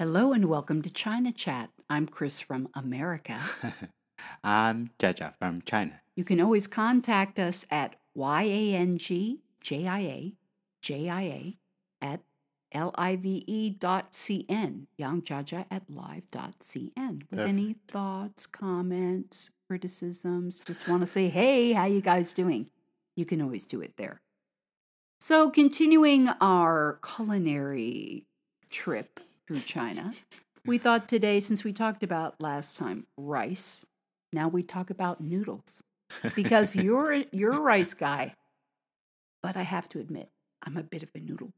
Hello and welcome to China Chat. I'm Chris from America. I'm Jaja from China. You can always contact us at yangjia jia at live dot cn, yangjaja at live dot cn. With any thoughts, comments, criticisms, just want to say, hey, how you guys doing? You can always do it there. So, continuing our culinary trip through China, we thought today, since we talked about last time rice, now we talk about noodles because you're you're a rice guy, but I have to admit I'm a bit of a noodle.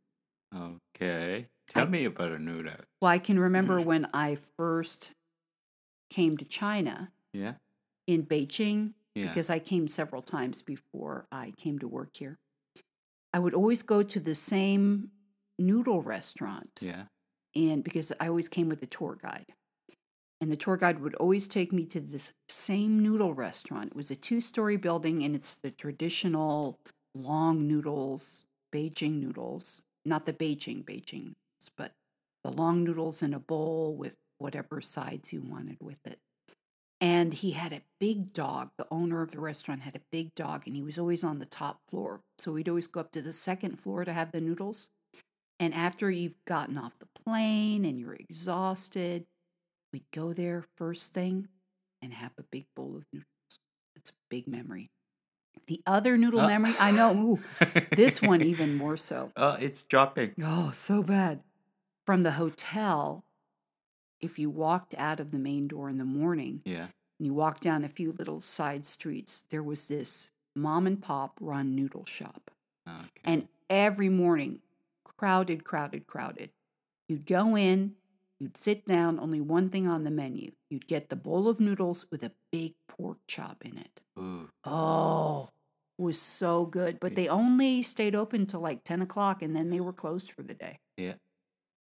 Okay. Tell I- me about a noodle. Well, I can remember when I first came to China Yeah? in Beijing Yeah. because I came several times before I came to work here. I would always go to the same noodle restaurant. yeah. And because I always came with a tour guide. And the tour guide would always take me to this same noodle restaurant. It was a two story building, and it's the traditional long noodles, Beijing noodles, not the Beijing Beijing, but the long noodles in a bowl with whatever sides you wanted with it. And he had a big dog. The owner of the restaurant had a big dog, and he was always on the top floor. So we'd always go up to the second floor to have the noodles. And after you've gotten off the plane and you're exhausted, we'd go there first thing and have a big bowl of noodles. It's a big memory. The other noodle Oh. memory, I know, ooh, this one even more so. Oh, it's dropping. Oh, so bad. From the hotel, if you walked out of the main door in the morning Yeah. and you walked down a few little side streets, there was this mom and pop run noodle shop. Okay. And every morning, crowded, crowded, crowded. You'd go in, you'd sit down, only one thing on the menu. You'd get the bowl of noodles with a big pork chop in it. Ooh. Oh, it was so good. But they only stayed open till like 10 o'clock and then they were closed for the day. Yeah.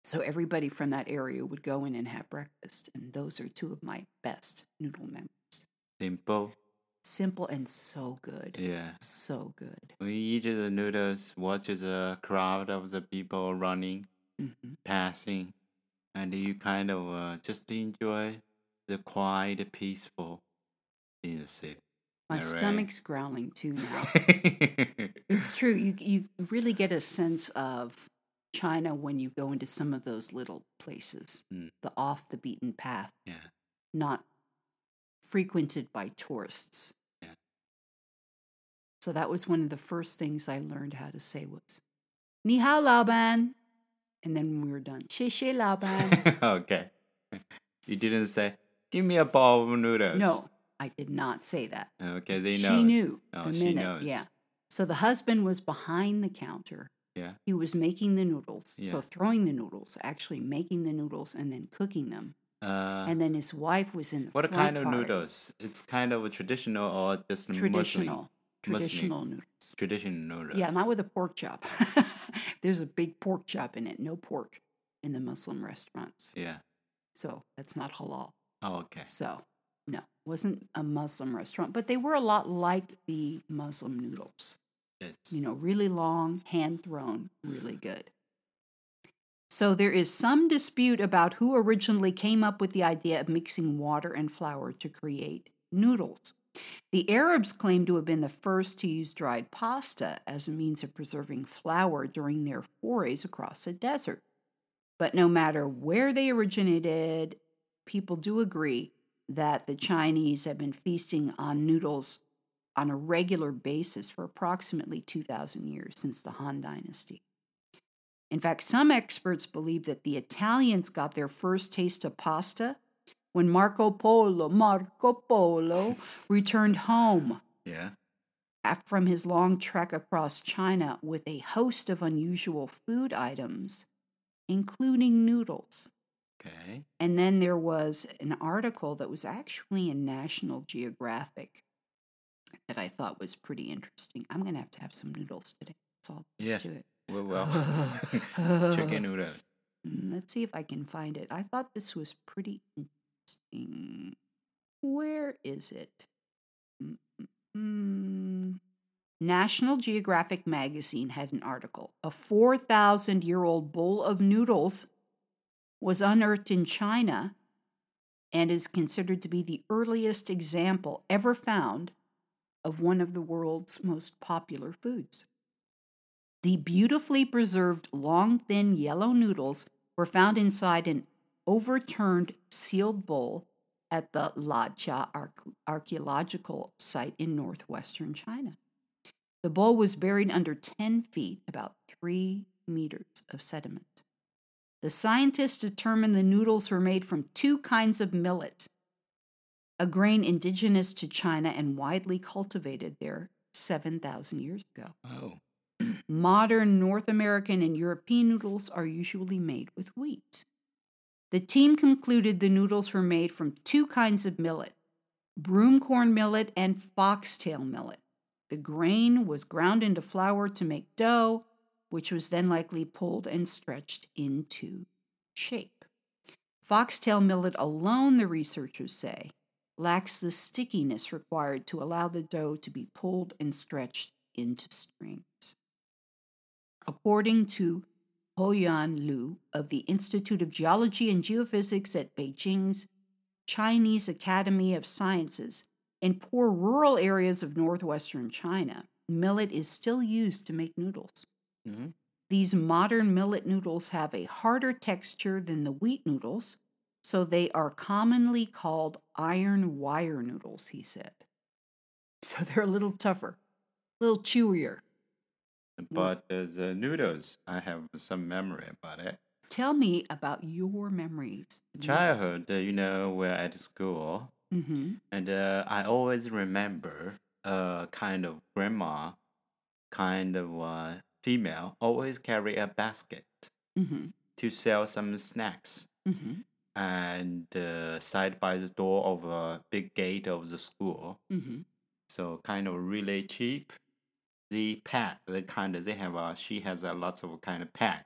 So everybody from that area would go in and have breakfast. And those are two of my best noodle memories. Simple. Simple and so good. Yeah. So good. We eat the noodles, watch the crowd of the people running, hmm passing, and you kind of uh, just enjoy the quiet, peaceful in the city. My right. stomach's growling too now. It's true. You you really get a sense of China when you go into some of those little places, Mm. the off the beaten path, yeah. not frequented by tourists. Yeah. So that was one of the first things I learned how to say was "Ni hao, Laoban. And then when we were done, "Xie xie, Laoban. Okay. You didn't say, give me a bowl of noodles. no, I did not say that. Okay, they she know. knew Oh, the she minute. knows. Yeah. So the husband was behind the counter. Yeah. He was making the noodles. Yeah. So throwing the noodles, actually making the noodles and then cooking them. Uh, and then his wife was in the what kind of part. noodles? It's kind of a traditional or just Muslim? Traditional. Muslim. Traditional noodles. Traditional noodles. Yeah, not with a pork chop. There's a big pork chop in it. No pork in the Muslim restaurants. Yeah. So that's not halal. Oh, okay. So no, wasn't a Muslim restaurant, but they were a lot like the Muslim noodles. Yes. you know, really long, hand thrown, really good. So there is some dispute about who originally came up with the idea of mixing water and flour to create noodles. The Arabs claim to have been the first to use dried pasta as a means of preserving flour during their forays across the desert. But no matter where they originated, people do agree that the Chinese have been feasting on noodles on a regular basis for approximately 2,000 years since the Han Dynasty. In fact, some experts believe that the Italians got their first taste of pasta when Marco Polo, Marco Polo, returned home Yeah. from his long trek across China with a host of unusual food items, including noodles. Okay. And then there was an article that was actually in National Geographic that I thought was pretty interesting. I'm going to have to have some noodles today. That's all there Yeah. is to it. Well, well. Chicken noodles. Mm, Let's see if I can find it. I thought this was pretty interesting. Where is it? Mm, mm, mm. National Geographic magazine had an article. A 4,000 year old bowl of noodles was unearthed in China and is considered to be the earliest example ever found of one of the world's most popular foods. The beautifully preserved long, thin yellow noodles were found inside an overturned sealed bowl at the Lajia archaeological site in northwestern China. The bowl was buried under 10 feet, about three meters of sediment. The scientists determined the noodles were made from two kinds of millet, a grain indigenous to China and widely cultivated there 7,000 years ago. Oh. Modern North American and European noodles are usually made with wheat. The team concluded the noodles were made from two kinds of millet broomcorn millet and foxtail millet. The grain was ground into flour to make dough, which was then likely pulled and stretched into shape. Foxtail millet alone, the researchers say, lacks the stickiness required to allow the dough to be pulled and stretched into strings. According to Houyuan Lu of the Institute of Geology and Geophysics at Beijing's Chinese Academy of Sciences, in poor rural areas of northwestern China, millet is still used to make noodles. Mm-hmm. These modern millet noodles have a harder texture than the wheat noodles, so they are commonly called iron wire noodles, he said. So they're a little tougher, a little chewier. But uh, the noodles, I have some memory about it. Tell me about your memories. Childhood, uh, you know, we're at school, Mm-hmm. and uh, I always remember uh, kind of grandma, kind of uh, female, always carry a basket Mm-hmm. to sell some snacks. Mm-hmm. And uh, side by the door of a big gate of the school, Mm-hmm. so kind of really cheap The pack, the kind of they have a she has a lots of kind of pack,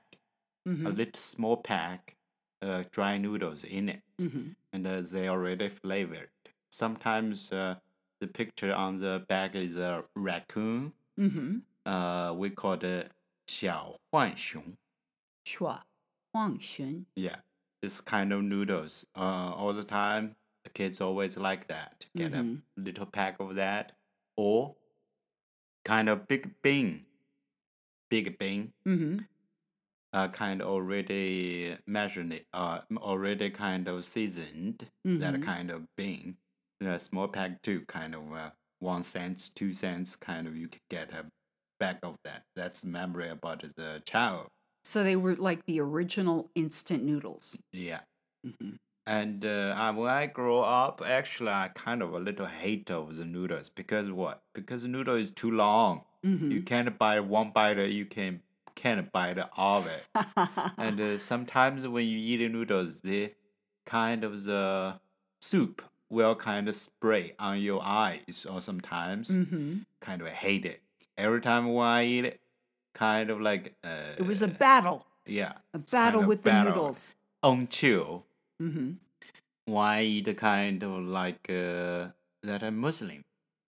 Mm-hmm. a little small pack, uh, dry noodles in it, Mm-hmm. and uh, they already flavored. Sometimes uh, the picture on the bag is a raccoon. Mm-hmm. Uh, we call it 小浣熊. Shua. Huang Xun. Yeah, this kind of noodles. Uh, all the time, the kids always like that. Get Mhm. a little pack of that, or kind of big bean, big bean. Mm-hmm. Uh, kind of already measured it, uh, already kind of seasoned. That Mhm. kind of bean. A small pack too, kind of uh, one cents, two cents, kind of you could get a bag of that. That's memory about the child. So they were like the original instant noodles. Yeah. Mm-hmm. And uh, when I grow up, actually, I kind of a little hate of the noodles because what? Because the noodle is too long. Mm-hmm. You can't buy one bite. You can can't bite all of it. and uh, sometimes when you eat the noodles, the kind of the soup will kind of spray on your eyes, or sometimes mm-hmm. kind of hate it. Every time when I eat it, kind of like uh, It was a battle, yeah, a battle with the battle. noodles. until Mm-hmm. why eat kind of like uh, that are Muslim,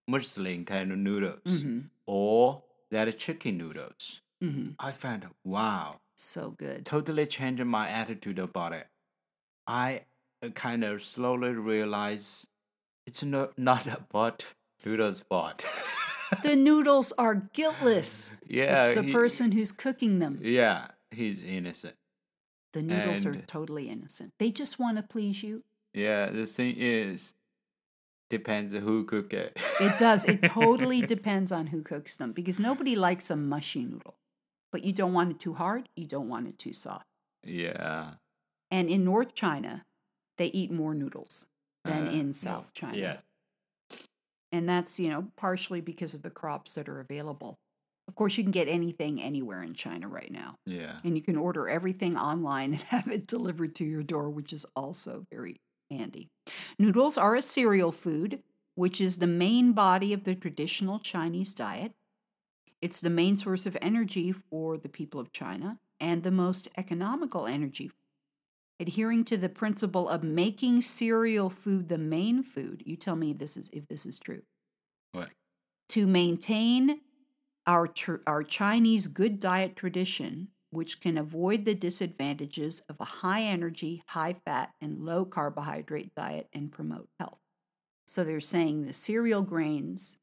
Muslim kind of noodles, Mm-hmm. or that are chicken noodles. Mm-hmm. I found wow, So good. totally changed my attitude about it. I uh, kind of slowly realize it's not not about noodles' fault. The noodles are guiltless. yeah, it's the he- person who's cooking them. Yeah, he's innocent. The noodles are totally innocent. They just want to please you. Yeah, the thing is, depends who cook it. It does. It totally depends on who cooks them because nobody likes a mushy noodle. But you don't want it too hard, you don't want it too soft. yeah. And in North China, they eat more noodles than Uh, in South China. Yes. And that's, you know, partially because of the crops that are available. Of course, you can get anything anywhere in China right now. Yeah. And you can order everything online and have it delivered to your door, which is also very handy. Noodles are a cereal food, which is the main body of the traditional Chinese diet. It's the main source of energy for the people of China and the most economical energy. Adhering to the principle of making cereal food the main food, you tell me this is if this is true. What? To maintain our tr- our Chinese good diet tradition, which can avoid the disadvantages of a high energy, high fat, and low carbohydrate diet and promote health. So they're saying the cereal grains,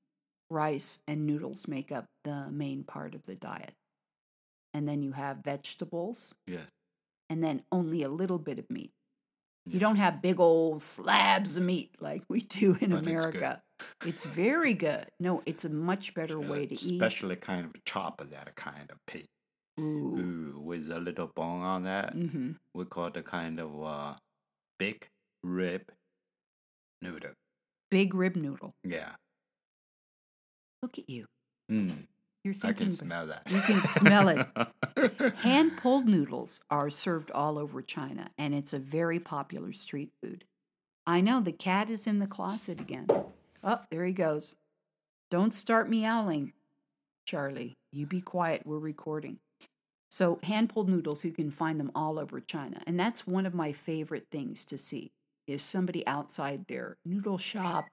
rice, and noodles make up the main part of the diet. And then you have vegetables, Yes. and then only a little bit of meat. You don't have big old slabs of meat like we do in But. America. It's, very good. No, it's a much better way to eat. Especially kind of chop that kind of pig. Ooh. Ooh, with a little bone on that. hmm We call the kind of uh, big rib noodle. Big rib noodle. Yeah. Look at you. Mm, You're thinking. I can smell that. You can smell it. Hand pulled noodles are served all over China, and it's a very popular street food. I know the cat is in the closet again. Oh, there he goes. Don't start meowing, Charlie. You be quiet. We're recording. So, hand pulled noodles, you can find them all over China. And that's one of my favorite things to see is somebody outside their noodle shop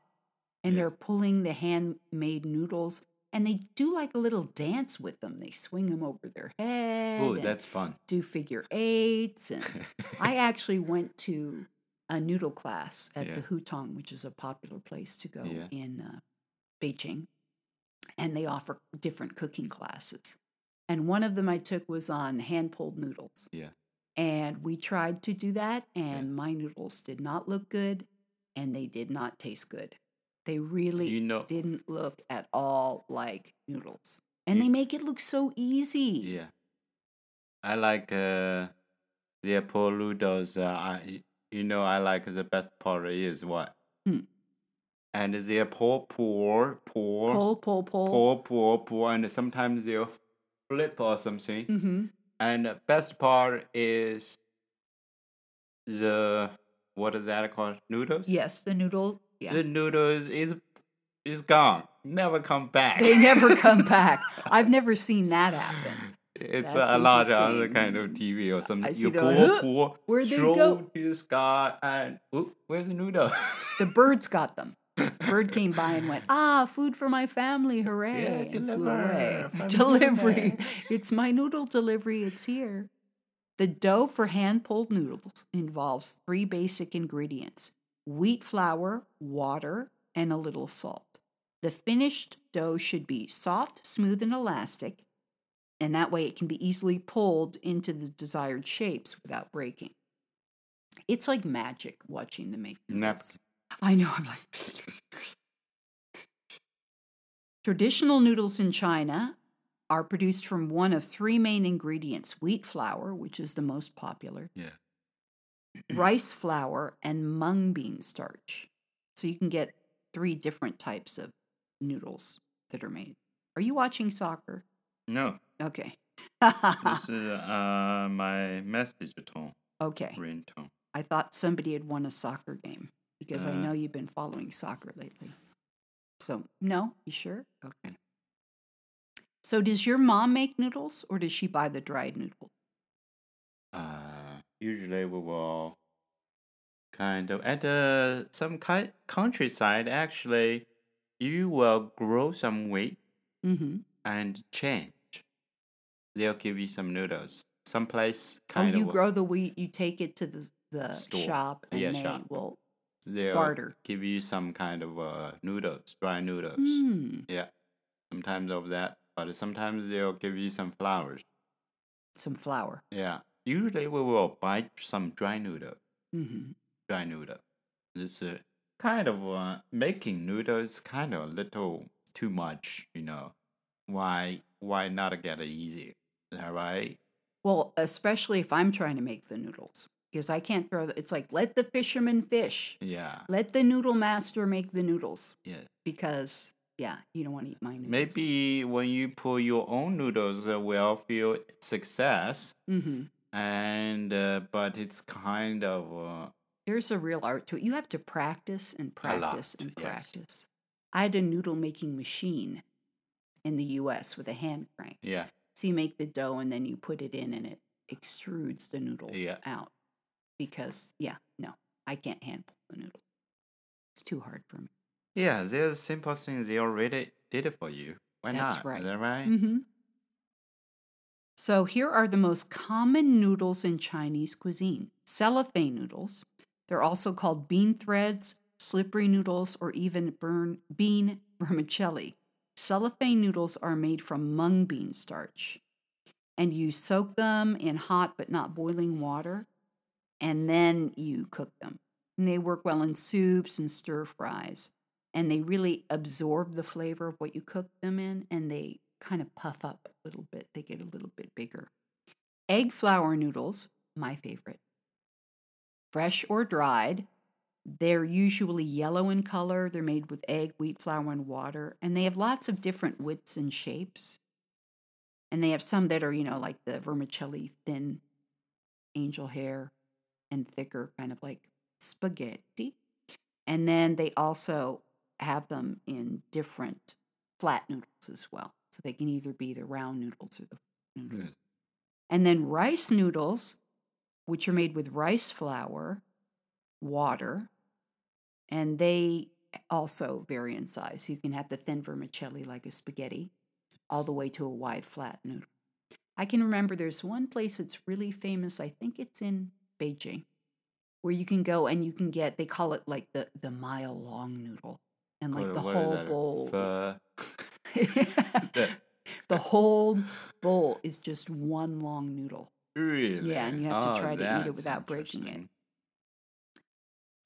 and Yes. they're pulling the handmade noodles and they do like a little dance with them. They swing them over their head. Oh, that's fun. do figure eights. And I actually went to a noodle class at the Hutong, which is a popular place to go Yeah. in uh, Beijing, and they offer different cooking classes. And one of them I took was on hand pulled noodles. Yeah. And we tried to do that, and my noodles did not look good and they did not taste good. They really you know, didn't look at all like noodles. And You- they make it look so easy. yeah. I like uh, the poor noodles. Uh, I, you know, I like the best part is what? Hmm. And they're poor, poor, poor, Pull, pull, pull. poor, poor, poor, and sometimes they'll flip or something. Mm-hmm. And the best part is the what is that called? Noodles. Yes, the noodle. Yeah. The noodles is is gone. Never come back. They never come back. I've never seen that happen. It's That's a lot on the kind of TV or something. You pour, like, "Huh, pour, where'd they go?" to the sky, and oop, where's the noodle? The birds got them. The bird came by and went, ah, food for my family, hooray, Yeah, and flew away. Delivery. It's my noodle delivery, it's here. The dough for hand pulled noodles involves three basic ingredients wheat flour, water, and a little salt. The finished dough should be soft, smooth, and elastic, and that way it can be easily pulled into the desired shapes without breaking. It's like magic watching make noodles. Napkin. I know. I'm like. Traditional noodles in China are produced from one of three main ingredients wheat flour, which is the most popular, Yeah. rice flour, and mung bean starch. So you can get three different types of noodles that are made. Are you watching soccer? No, Okay. this is uh my message tone, okay. ringtone. I thought somebody had won a soccer game because I Uh. know you've been following soccer lately. So, no, you sure? Okay. So, does your mom make noodles or does she buy the dried noodles? Uh, usually we will kind of at uh, some ki- countryside. Actually, you will grow some wheat Mm-hmm. and change. They'll give you some noodles. Some place Oh, kind you of You grow the wheat, you take it to the, the Store. shop, and Yeah, they shop. will they'll barter. give you some kind of uh, noodles, dry noodles. Hmm. Yeah, sometimes of that, but sometimes they'll give you some flowers. Some flour. Yeah, usually we will buy some dry noodle. Mm-hmm. Dry noodle. This uh, kind of uh, making noodles kind of a little too much, you know. Why why not get it easy? Is that right? Well, especially if I'm trying to make the noodles because I can't throw the, it's like let the fisherman fish, Yeah. let the noodle master make the noodles. Yeah. because yeah, you don't want to eat my noodles. Maybe when you pull your own noodles, uh, will feel success, hmm and uh, but it's kind of uh, There's a real art to it. You have to practice and A lot, practice and yes. practice. I had a noodle making machine in the U.S. with a hand crank. yeah. So you make the dough and then you put it in, and it extrudes the noodles Yeah. out. Because yeah, no, I can't hand pull the noodle. It's too hard for me. Yeah, there's simple things they already did it for you. Why That's not? right. Is that right? Mm-hmm. So here are the most common noodles in Chinese cuisine cellophane noodles. They're also called bean threads, slippery noodles, or even burn bean vermicelli. Cellophane noodles are made from mung bean starch. And you soak them in hot but not boiling water, and then you cook them. And they work well in soups and stir fries. And they really absorb the flavor of what you cook them in, and they kind of puff up a little bit. They get a little bit bigger. Egg flour noodles, my favorite. Fresh or dried, they're usually yellow in color. They're made with egg, wheat flour, and water. And they have lots of different widths and shapes. And they have some that are, you know, like the vermicelli thin angel hair and thicker, kind of like spaghetti. And then they also have them in different flat noodles as well. So they can either be the round noodles or the mm. noodles. Yes. And then rice noodles, which are made with rice flour, water, and they also vary in size. You can have the thin vermicelli like a spaghetti, all the way to a wide flat noodle. I can remember there's one place that's really famous. I think it's in Beijing, where you can go and you can get. They call it like the the mile long noodle, and like What- the what whole bowl. The- the whole bowl is just one long noodle. really? Yeah, and you have to Oh, try to eat it without breaking it.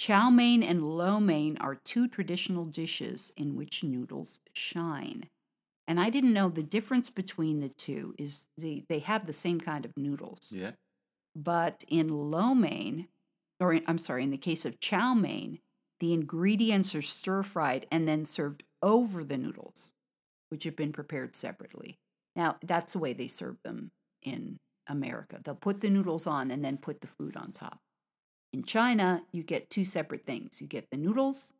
Chow mein and lo mein are two traditional dishes in which noodles shine. And I didn't know the difference between the two is the, they have the same kind of noodles. Yeah. But in lo mein, or in, I'm sorry, in the case of chow mein, the ingredients are stir fried and then served over the noodles, which have been prepared separately. Now, that's the way they serve them in America. They'll put the noodles on and then put the food on top. In China, you get two separate things you get the noodles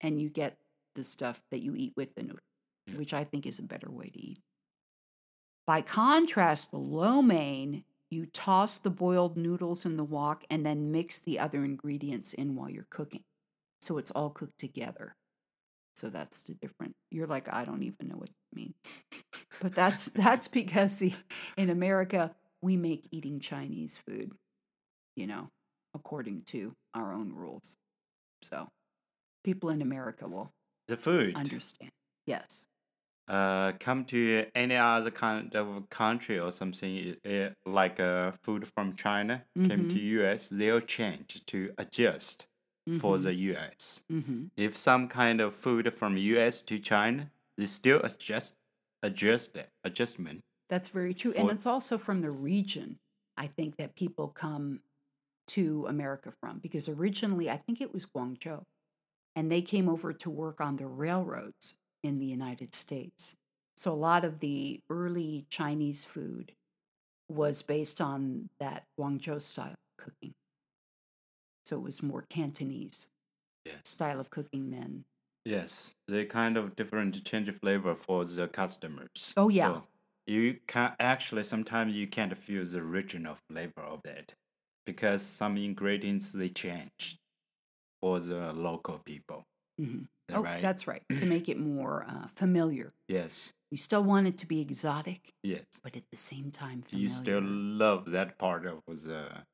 and you get the stuff that you eat with the noodle, Yeah. which I think is a better way to eat. By contrast, the lo mein, you toss the boiled noodles in the wok and then mix the other ingredients in while you're cooking. So it's all cooked together. So that's the difference. You're like, I don't even know what it means. But that's that's because see, in America, we make eating Chinese food, you know, according to our own rules. So people in America will The food. understand. Yes. uh, come to any other kind of country or something uh, like uh, food from China came to US, they'll change to adjust for the US. Mm-hmm. If some kind of food from US to China, they still adjust adjust adjustment. That's very true. And it's also from the region, I think, that people come to America from. Because originally, I think it was Guangzhou, and they came over to work on the railroads in the United States. So a lot of the early Chinese food was based on that Guangzhou style cooking. So it was more Cantonese Yes. style of cooking then. Yes, they kind of different change of flavor for the customers. Oh, yeah. So you can actually sometimes you can't feel the original flavor of it because some ingredients they change for the local people. Mhm. That Oh, right? that's right. To make it more uh, familiar. yes, You still want it to be exotic, yes. but at the same time familiar. You still love that part of the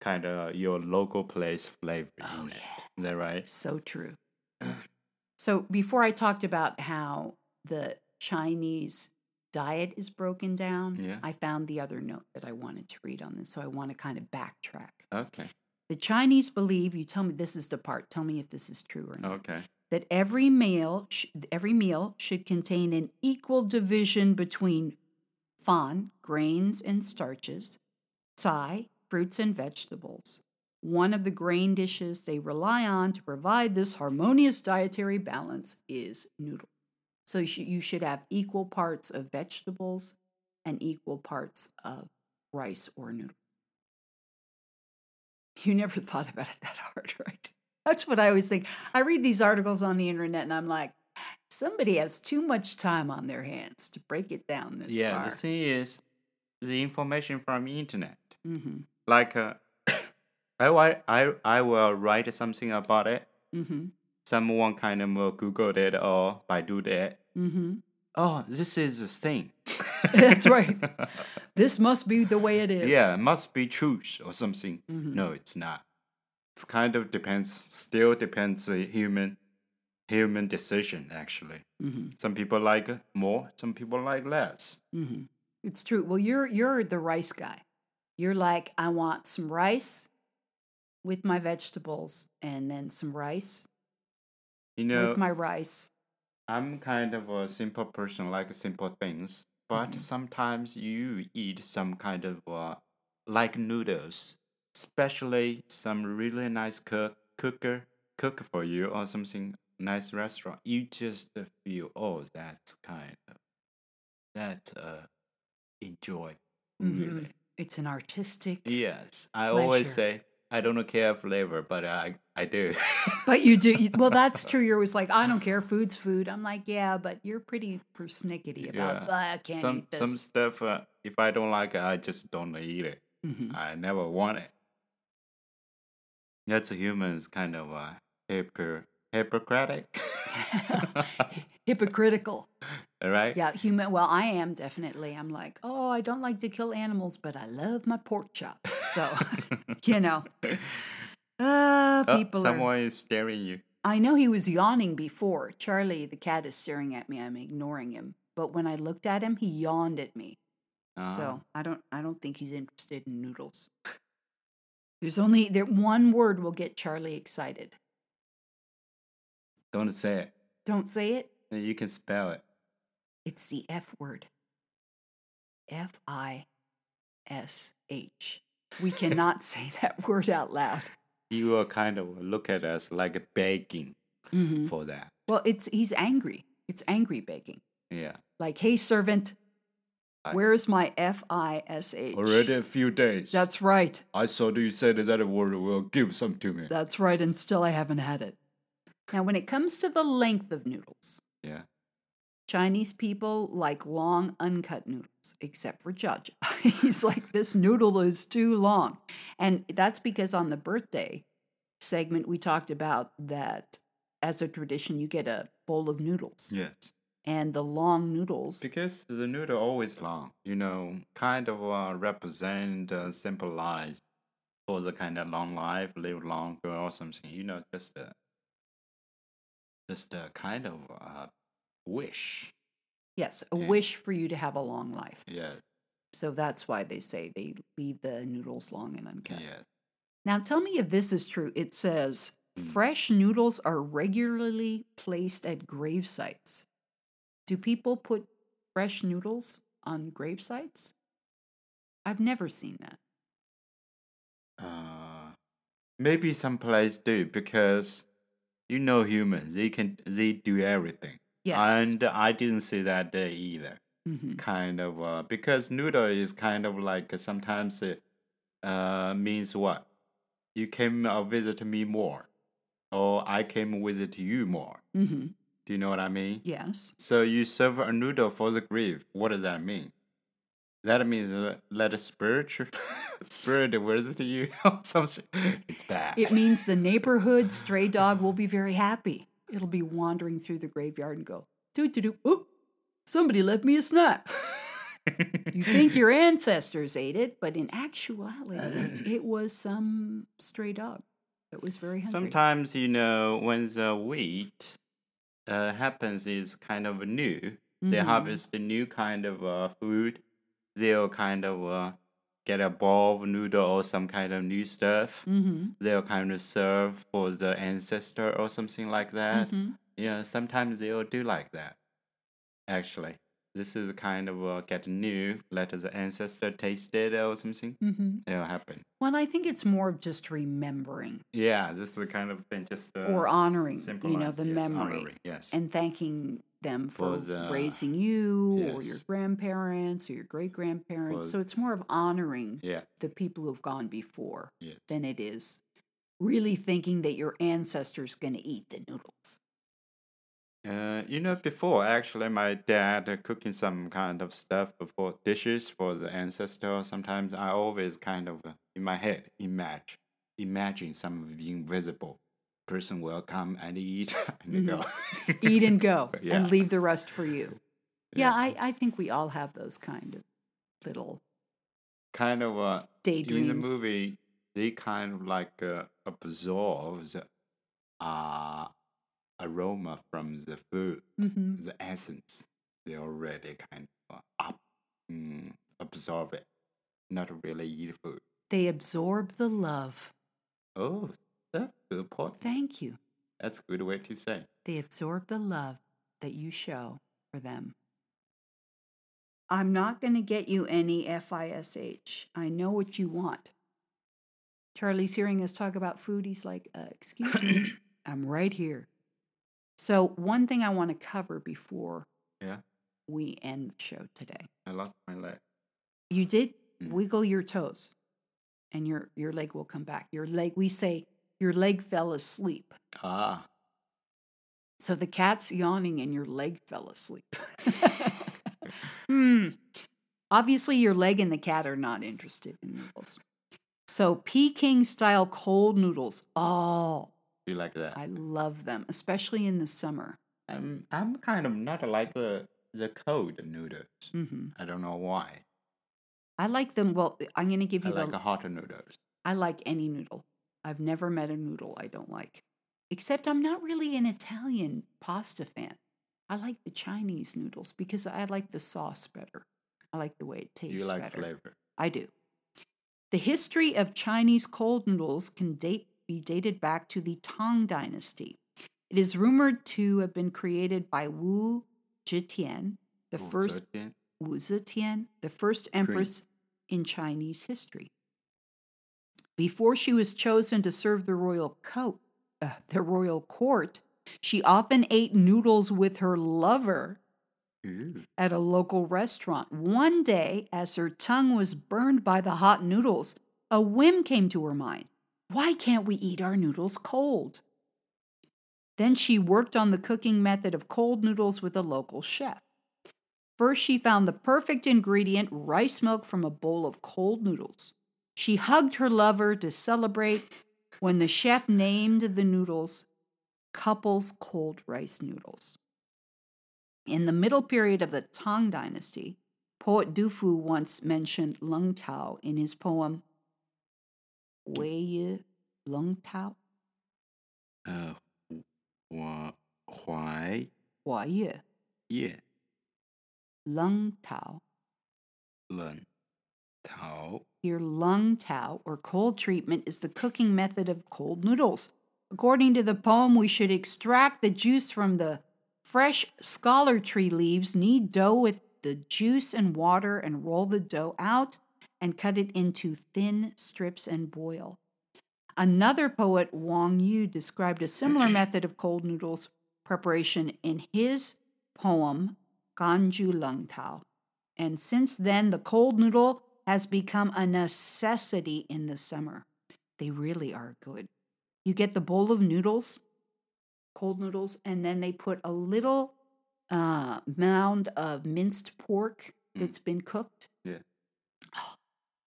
kind of your local place flavor Oh, yeah. Is that right? So true. so before I talked about how the Chinese diet is broken down, Yeah. I found the other note that I wanted to read on this. So I want to kind of backtrack. Okay. The Chinese believe, you tell me this is the part, tell me if this is true or not, Okay. that every meal sh- every meal should contain an equal division between fan, grains and starches, tsai, fruits and vegetables. One of the grain dishes they rely on to provide this harmonious dietary balance is noodle. So you should, have equal parts of vegetables and equal parts of rice or noodle. You never thought about it that hard, right? That's what I always think. I read these articles on the internet and I'm like, somebody has too much time on their hands to break it down this yeah, far. the thing is, the information from internet. mm-hmm. Like, uh, I, I, I will write something about it. Mm-hmm. Someone kind of will Google it or Baidu it. Mm-hmm. Oh, this is a thing. That's right. This must be the way it is. yeah, it must be truth or something. Mhm. No, it's not. It's kind of depends. Still depends the human human decision. Actually, hmm some people like more, some people like less. hmm It's true. Well, you're you're the rice guy. You're like, I want some rice with my vegetables, and then some rice You know, with my rice. I'm kind of a simple person, like simple things. But Mhm. sometimes you eat some kind of uh, like noodles, especially some really nice cook cooker cook for you or something nice restaurant. You just feel oh that's kind of that uh enjoy Mhm. really. It's an artistic, Yes, I always say I don't care flavor, but I I do. but you do. Well, that's true. You're always like, I don't care. Food's food. I'm like, yeah, but you're pretty persnickety about. Yeah. "Ah, I can't some eat this. some stuff uh, if I don't like it, I just don't eat it. Mhm. I never want it. That's a human's kind of uh, hyper hypocritic, Hypocritical. right? Yeah, human. Well, I am definitely. I'm like, oh, I don't like to kill animals, but I love my pork chop. So, you know, uh, Oh, people are. someone is staring you. I know he was yawning before. Charlie, the cat, is staring at me. I'm ignoring him. But when I looked at him, he yawned at me. Uh, So I don't. I don't think he's interested in noodles. There's only there one word will get Charlie excited. don't say it. Don't say it. You can spell it. It's the F word. F I S H. We cannot say that word out loud. You will kind of look at us like begging Mhm. for that. Well, it's he's angry. It's angry begging. Yeah. Like, hey servant, I- where's my F I S H? Already a few days. That's right. I saw you said that word will give some to me. That's right. And still I haven't had it. Now, when it comes to the length of noodles, yeah. Chinese people like long, uncut noodles, except for Judge. He's like, this noodle is too long. And that's because on the birthday segment, we talked about that as a tradition, you get a bowl of noodles. Yes. And the long noodles, Because the noodle always long, you know, kind of uh, represent, uh, symbolize for the kind of long life, live longer or something. You know, just a, just a kind of uh, wish. yes, a Yeah. wish for you to have a long life. Yeah, So that's why they say they leave the noodles long and uncut. yeah. Now, tell me if this is true. It says Mm. fresh noodles are regularly placed at grave sites. Do people put fresh noodles on grave sites? I've never seen that. Uh, maybe some places do because you know humans, they can they do everything. Yes. And I didn't see that day either. Mhm. kind of uh, because noodle is kind of like uh, sometimes it uh, means what you came uh, visit me more or i came visit you more Mhm. do you know what i mean Yes. so you serve a noodle for the grief. what does that mean that means uh, let a spirit spirit visit you or something it's bad It means the neighborhood stray dog will be very happy. It'll be wandering through the graveyard and go, doo doo doo, oh, somebody left me a snack. You think your ancestors ate it, but in actuality, it was some stray dog that was very hungry. Sometimes you know when the wheat uh, happens is kind of new. They Mhm. harvest a new kind of uh, food. They'll kind of uh, get a bowl of noodle or some kind of new stuff. Mhm. They'll kind of serve for the ancestor or something like that. Mhm. Yeah, sometimes they'll do like that. Actually, this is kind of uh, get new. Let the ancestor taste it or something. Mhm. It'll happen. Well, I think it's more of just remembering Yeah, this is the kind of thing. Just uh, or honoring, you know, the yes, memory honoring, yes. and thanking them for, For the- raising you or your grandparents or your great grandparents. So it's more of honoring yeah, the people who've gone before yes. than it is really thinking that your ancestors going to eat the noodles. Uh, you know, before actually, my dad uh, cooking some kind of stuff for dishes for the ancestor. Sometimes I always kind of uh, in my head imagine imagine some of the invisible person will come and eat and go. Eat and go Yeah. and leave the rest for you. Yeah, I, I think we all have those kind of little kind of uh, in the movie they kind of like uh, absorb the uh, aroma from the food, hmm the essence. They already kind of uh, up, mm, absorb it, not really eat food. They absorb the love. Oh, that's a good point. Thank you. That's a good way to say. They absorb the love that you show for them. I'm not going to get you any FISH. I know what you want. Charlie's hearing us talk about food. He's like, uh, Excuse me, I'm right here. So, one thing I want to cover before Yeah, we end the show today. I lost my leg. You did Mm. wiggle your toes, and your, your leg will come back. Your leg, we say, your leg fell asleep. Ah, So the cat's yawning and your leg fell asleep. hmm. Obviously, your leg and the cat are not interested in noodles. So Peking style cold noodles. Oh, you like that? I love them, especially in the summer. I'm I'm kind of not like the the cold noodles. hmm I don't know why. I like them. Well, I'm going to give you I like the. a hot noodles. I like any noodle. I've never met a noodle I don't like. Except I'm not really an Italian pasta fan. I like the Chinese noodles because I like the sauce better. I like the way it tastes You like better. flavor. I do. The history of Chinese cold noodles can date, be dated back to the Tang Dynasty. It is rumored to have been created by Wu Zetian, the Oh, first 13? Wu Zetian, the first empress in Chinese history. Before she was chosen to serve the royal coat, uh, the royal court, she often ate noodles with her lover Ooh. at a local restaurant. One day, as her tongue was burned by the hot noodles, a whim came to her mind. Why can't we eat our noodles cold? Then she worked on the cooking method of cold noodles with a local chef. First, she found the perfect ingredient rice milk from a bowl of cold noodles. She hugged her lover to celebrate when the chef named the noodles couples cold rice noodles. In the middle period of the Tang Dynasty, poet Du Fu once mentioned Lung Tao in his poem Wei Yi Lung Tao. Uh, Huai. Hua Ye. Lung Tao. Lung Tao. Here, lung tao or cold treatment is the cooking method of cold noodles. According to the poem, we should extract the juice from the fresh scholar tree leaves, knead dough with the juice and water, and roll the dough out and cut it into thin strips and boil. Another poet, Wang Yu, described a similar method of cold noodles preparation in his poem, Ganju Lung Tao. And since then, the cold noodle has become a necessity in the summer. They really are good. You get the bowl of noodles, cold noodles, and then they put a little uh, mound of minced pork Mm. that's been cooked. Yeah.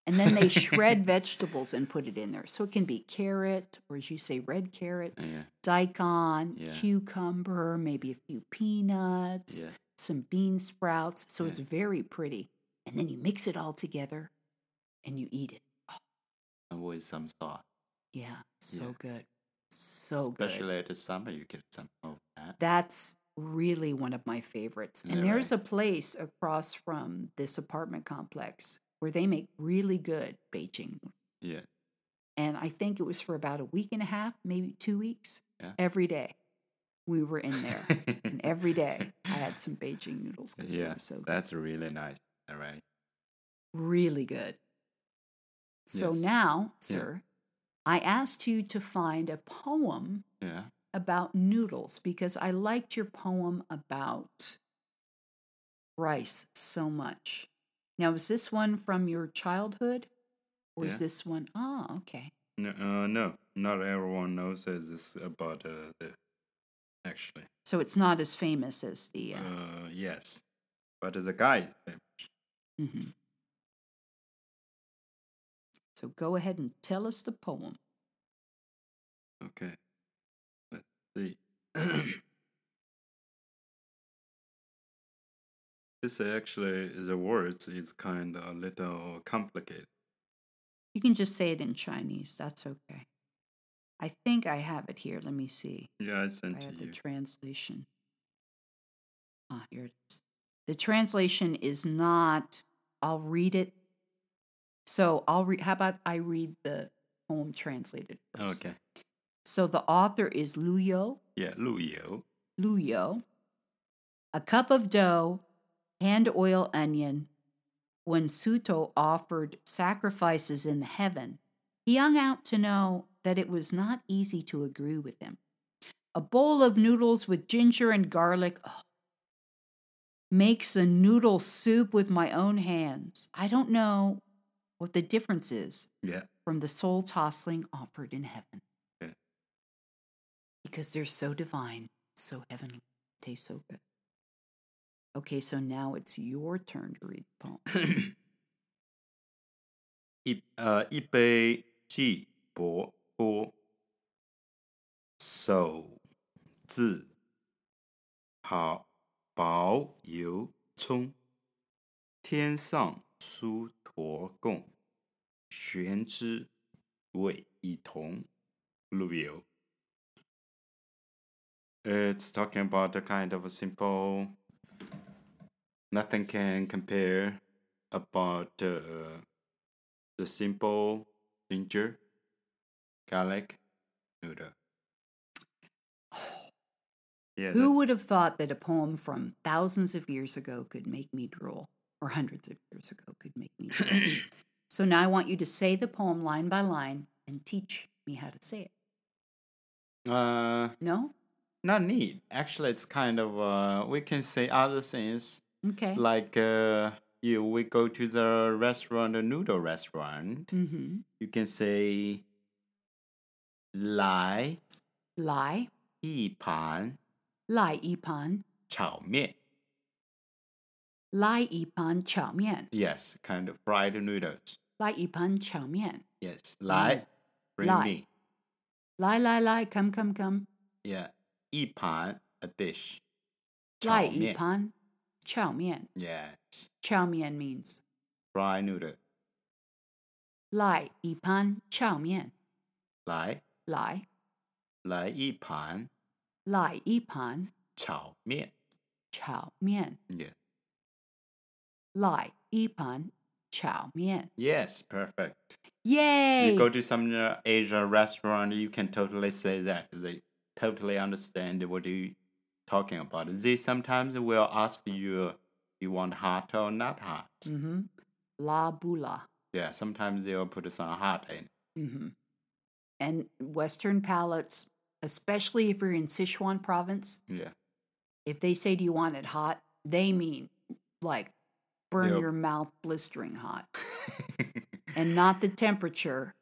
And then they shred vegetables and put it in there. So it can be carrot, or as you say, red carrot, 哎呀 daikon, Yeah. cucumber, maybe a few peanuts, Yeah. some bean sprouts. So it's very pretty. And then you mix it all together and you eat it. Oh. and with some sauce. Yeah, so Yeah. good. So good. Especially at the summer, you get some of that. That's really one of my favorites. And Yeah, there's right. a place across from this apartment complex where they make really good Beijing. Yeah. And I think it was for about a week and a half, maybe two weeks. Yeah. Every day we were in there. and every day I had some Beijing noodles because they yeah, were so good. that's really nice. All right. really good. So Yes. now, Yeah. sir, I asked you to find a poem Yeah. about noodles because I liked your poem about rice so much. Now, is this one from your childhood? Or is this one? Oh, okay. No, uh, no, not everyone knows this about uh, the. Actually, So it's not as famous as the. Uh, uh, yes, but as a guy mhm. So go ahead and tell us the poem. Okay. Let's see. This actually the words is kind of a little complicated. You can just say it in Chinese. That's okay. I think I have it here. Let me see. Yeah, I I sent have to the you. translation. Ah, here it is. The translation is not. I'll read it. So I'll read. How about I read the poem translated? First? Okay. So the author is Lu You. Yeah, 陆游. Lu You. A cup of dough, hand oil onion. When Suto offered sacrifices in heaven, he hung out to know that it was not easy to agree with him. A bowl of noodles with ginger and garlic oh, makes a noodle soup with my own hands. I don't know what the difference is Yeah. from the soul tossling offered in heaven. Okay. Because they're so divine, so heavenly, taste so good. Okay, so now it's your turn to read the poem. 一呃一杯寄薄波，手自好 薄油葱，天上殊陀贡，玄之味一同，陆游。It's talking about a kind of a simple, nothing can compare about uh, the simple ginger, garlic, noodle. Yeah, Who that's- would have thought that a poem from thousands of years ago could make me drool, or hundreds of years ago could make me drool? so now I want you to say the poem line by line and teach me how to say it. Uh, No? not neat. Actually, it's kind of uh, we can say other things Okay. like uh, you we go to the restaurant, a noodle restaurant. mm-hmm. You can say 来 Lai, 一盘 lai ipan, 炒面。 lai ipan chao mian, Yes, kind of fried noodles. lai ipan chao mian. Yes, 来 bring Lai. me. Lai, lai, lai, come, come, come. Yeah, 一盘 a dish. 来炒面。一盘炒面. Yes, 炒面 means fried noodle. 来一盘炒面.来来来一盘 来一盘炒面。炒面. Yeah. 来一盘炒面. Yes, perfect. Yay! You go to some uh, Asia restaurant, you can totally say that. They totally understand what you talking about. They sometimes will ask you, you want hot or not hot. mm-hmm. La bula. Yeah, sometimes they'll put some hot in. Mm-hmm. And Western palates, especially if you're in Sichuan province, Yeah. if they say, Do you want it hot? they mean like burn Yep. your mouth blistering hot. and not the temperature,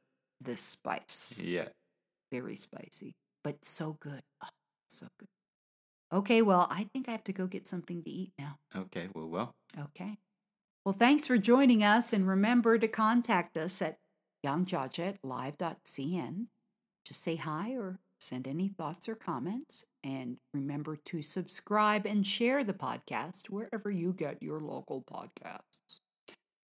the spice. yeah. Very spicy, but so good. Oh, so good. Okay, well, I think I have to go get something to eat now. Okay, well, well. Okay. Well, thanks for joining us, and remember to contact us at youngjaja@live.cn. Just say hi or send any thoughts or comments. And remember to subscribe and share the podcast wherever you get your local podcasts.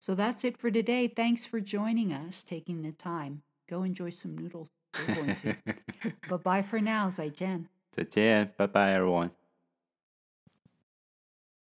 So that's it for today. Thanks for joining us, taking the time. Go enjoy some noodles. bye bye for now, Zai Jian. Zai Bye bye, everyone.